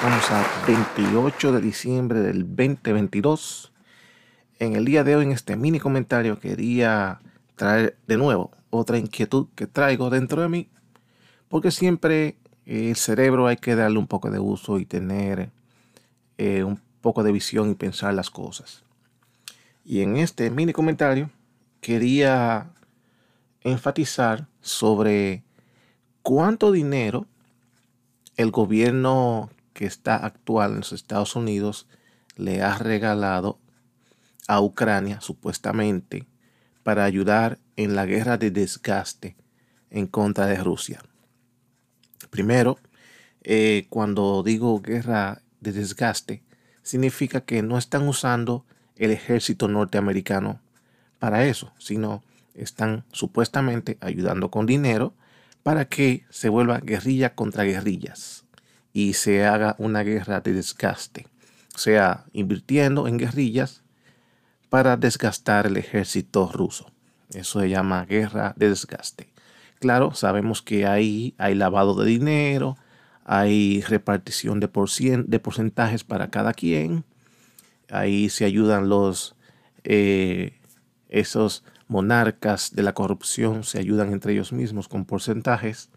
estamos a 28 de diciembre del 2022. En el día de hoy, en este mini comentario, quería traer de nuevo otra inquietud que traigo dentro de mí, porque siempre el cerebro hay que darle un poco de uso y tener eh, un poco de visión y pensar las cosas. Y en este mini comentario quería enfatizar sobre cuánto dinero el gobierno que está actual en los Estados Unidos le ha regalado a Ucrania, supuestamente, para ayudar en la guerra de desgaste en contra de Rusia. Primero, eh, cuando digo guerra de desgaste, significa que no están usando el ejército norteamericano para eso, sino están supuestamente ayudando con dinero para que se vuelva guerrilla contra guerrillas y se haga una guerra de desgaste, o sea, invirtiendo en guerrillas para desgastar el ejército ruso. Eso se llama guerra de desgaste. Claro, sabemos que ahí hay lavado de dinero, hay repartición de, de porcentajes para cada quien, ahí se ayudan los, eh, esos monarcas de la corrupción, se ayudan entre ellos mismos con porcentajes.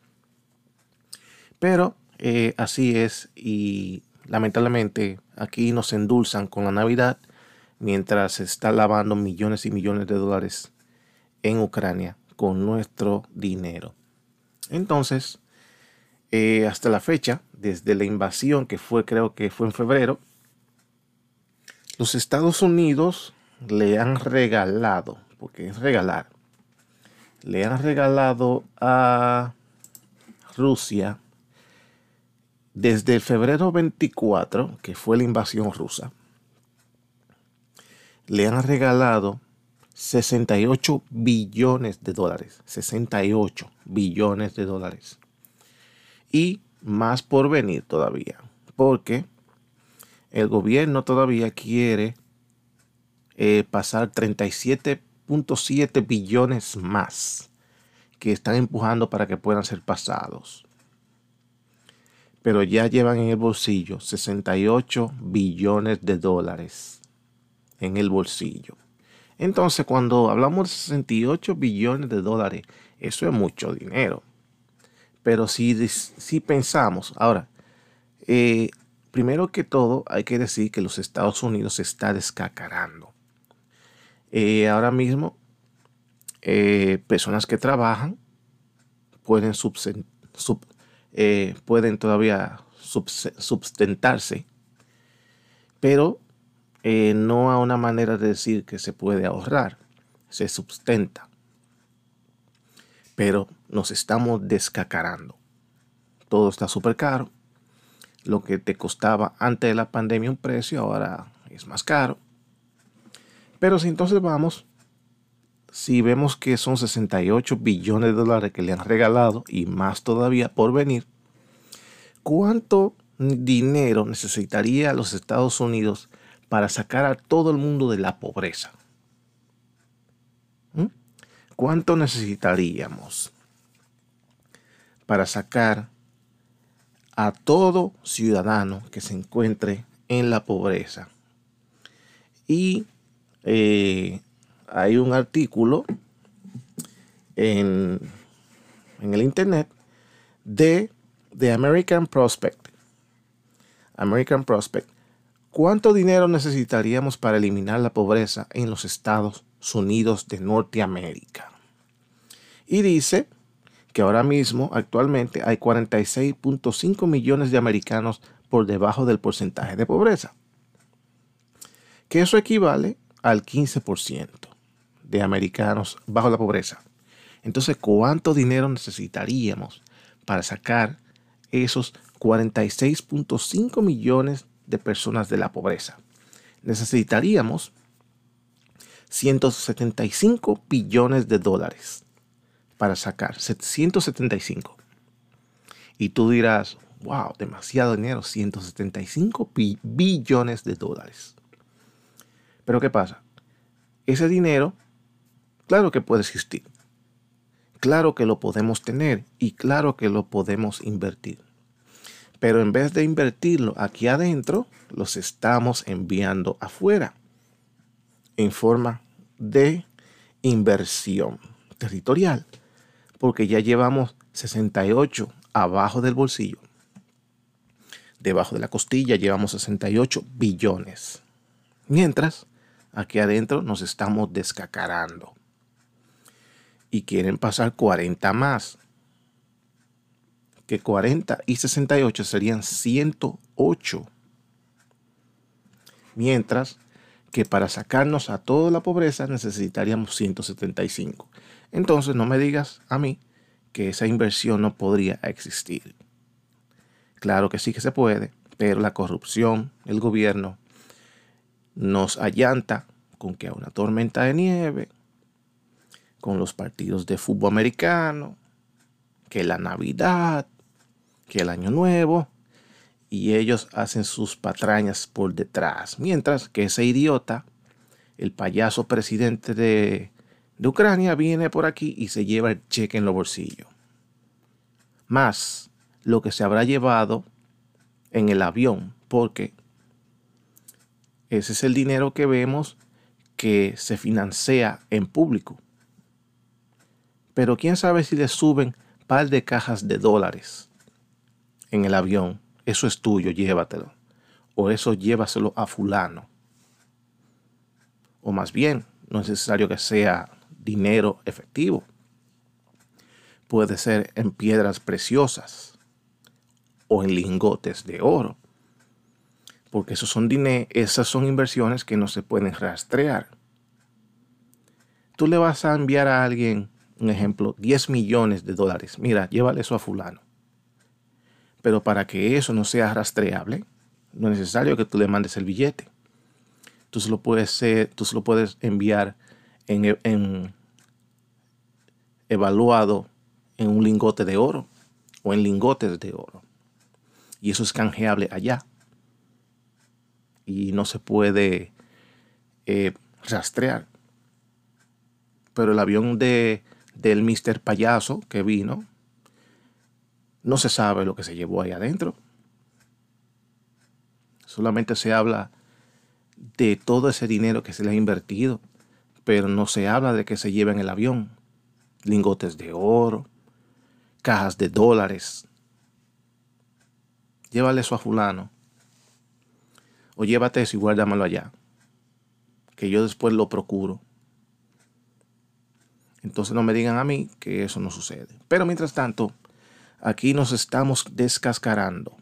Pero eh, así es y lamentablemente aquí nos endulzan con la Navidad mientras se está lavando millones y millones de dólares en Ucrania con nuestro dinero. Entonces, eh, hasta la fecha, desde la invasión que fue, creo que fue en febrero, los Estados Unidos le han regalado, porque es regalar, le han regalado a Rusia desde febrero 24, que fue la invasión rusa, le han regalado 68 billones de dólares. 68 billones de dólares. Y más por venir todavía. Porque el gobierno todavía quiere eh, pasar 37.7 billones más que están empujando para que puedan ser pasados pero ya llevan en el bolsillo 68 billones de dólares en el bolsillo. Entonces, cuando hablamos de 68 billones de dólares, eso es mucho dinero. Pero si, si pensamos, ahora, eh, primero que todo, hay que decir que los Estados Unidos se está descacarando. Eh, ahora mismo, eh, personas que trabajan pueden subsistir eh, pueden todavía sustentarse, pero eh, no a una manera de decir que se puede ahorrar, se sustenta. Pero nos estamos descacarando. Todo está súper caro. Lo que te costaba antes de la pandemia un precio, ahora es más caro. Pero si entonces vamos si vemos que son 68 billones de dólares que le han regalado y más todavía por venir, ¿cuánto dinero necesitaría los Estados Unidos para sacar a todo el mundo de la pobreza? ¿Mm? ¿Cuánto necesitaríamos para sacar a todo ciudadano que se encuentre en la pobreza? Y eh, hay un artículo en, el internet de The American Prospect. American Prospect. ¿Cuánto dinero necesitaríamos para eliminar la pobreza en los Estados Unidos de Norteamérica? Y dice que ahora mismo, actualmente, hay 46.5 millones de americanos por debajo del porcentaje de pobreza. Que eso equivale al 15% de americanos bajo la pobreza. Entonces, ¿cuánto dinero necesitaríamos para sacar esos 46.5 millones de personas de la pobreza? Necesitaríamos 175 billones de dólares para sacar 175. Y tú dirás, wow, demasiado dinero, 175 billones de dólares. Pero ¿qué pasa? Ese dinero Claro que puede existir. Claro que lo podemos tener y claro que lo podemos invertir. Pero en vez de invertirlo aquí adentro, los estamos enviando afuera en forma de inversión territorial, porque ya llevamos 68 abajo del bolsillo. Debajo de la costilla llevamos 68 billones. Mientras, aquí adentro nos estamos descacarando. Y quieren pasar 40 más. Que 40 y 68 serían 108. Mientras que para sacarnos a toda la pobreza necesitaríamos 175. Entonces no me digas a mí que esa inversión no podría existir. Claro que sí que se puede, pero la corrupción, el gobierno, nos allanta con que a una tormenta de nieve, con los partidos de fútbol americano, que la Navidad, que el Año Nuevo, y ellos hacen sus patrañas por detrás. Mientras que ese idiota, el payaso presidente de, Ucrania, viene por aquí y se lleva el cheque en los bolsillos. Más lo que se habrá llevado en el avión, porque ese es el dinero que vemos que se financia en público. Pero quién sabe si le suben par de cajas de dólares en el avión eso es tuyo, llévatelo. O eso llévaselo a fulano. O más bien, no es necesario que sea dinero efectivo. Puede ser en piedras preciosas o en lingotes de oro. Porque esos son esas son inversiones que no se pueden rastrear. Tú le vas a enviar a alguien, un ejemplo, 10 millones de dólares. Mira, llévale eso a fulano. Pero para que eso no sea rastreable, no es necesario que tú le mandes el billete. Tú se lo puedes, tú lo puedes enviar en, en, evaluado en un lingote de oro o en lingotes de oro. Y eso es canjeable allá. Y no se puede eh, rastrear. Pero el avión de, del Mr. Payaso que vino, no se sabe lo que se llevó ahí adentro. Solamente se habla de todo ese dinero que se le ha invertido, pero no se habla de que se lleva en el avión. Lingotes de oro, cajas de dólares. Llévale eso a fulano. O llévate eso y guárdamelo allá. Que yo después lo procuro. Entonces no me digan a mí que eso no sucede. Pero mientras tanto, Aquí nos estamos descascarando.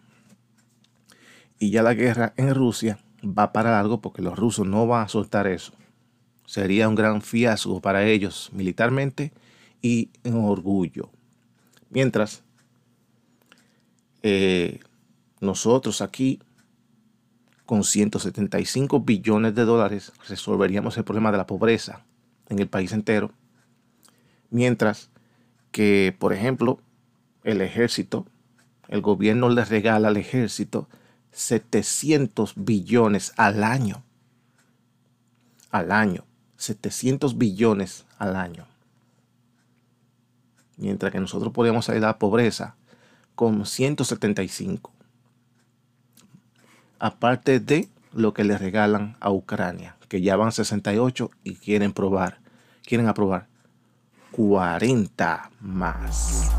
Y ya la guerra en Rusia va para algo porque los rusos no van a soltar eso. Sería un gran fiasco para ellos militarmente y en orgullo. Mientras eh, nosotros aquí con 175 billones de dólares resolveríamos el problema de la pobreza en el país entero. Mientras que, por ejemplo, el ejército, el gobierno le regala al ejército 700 billones al año. Al año. 700 billones al año. Mientras que nosotros podemos salir de la pobreza con 175. Aparte de lo que le regalan a Ucrania, que ya van 68 y quieren probar, quieren aprobar 40 más.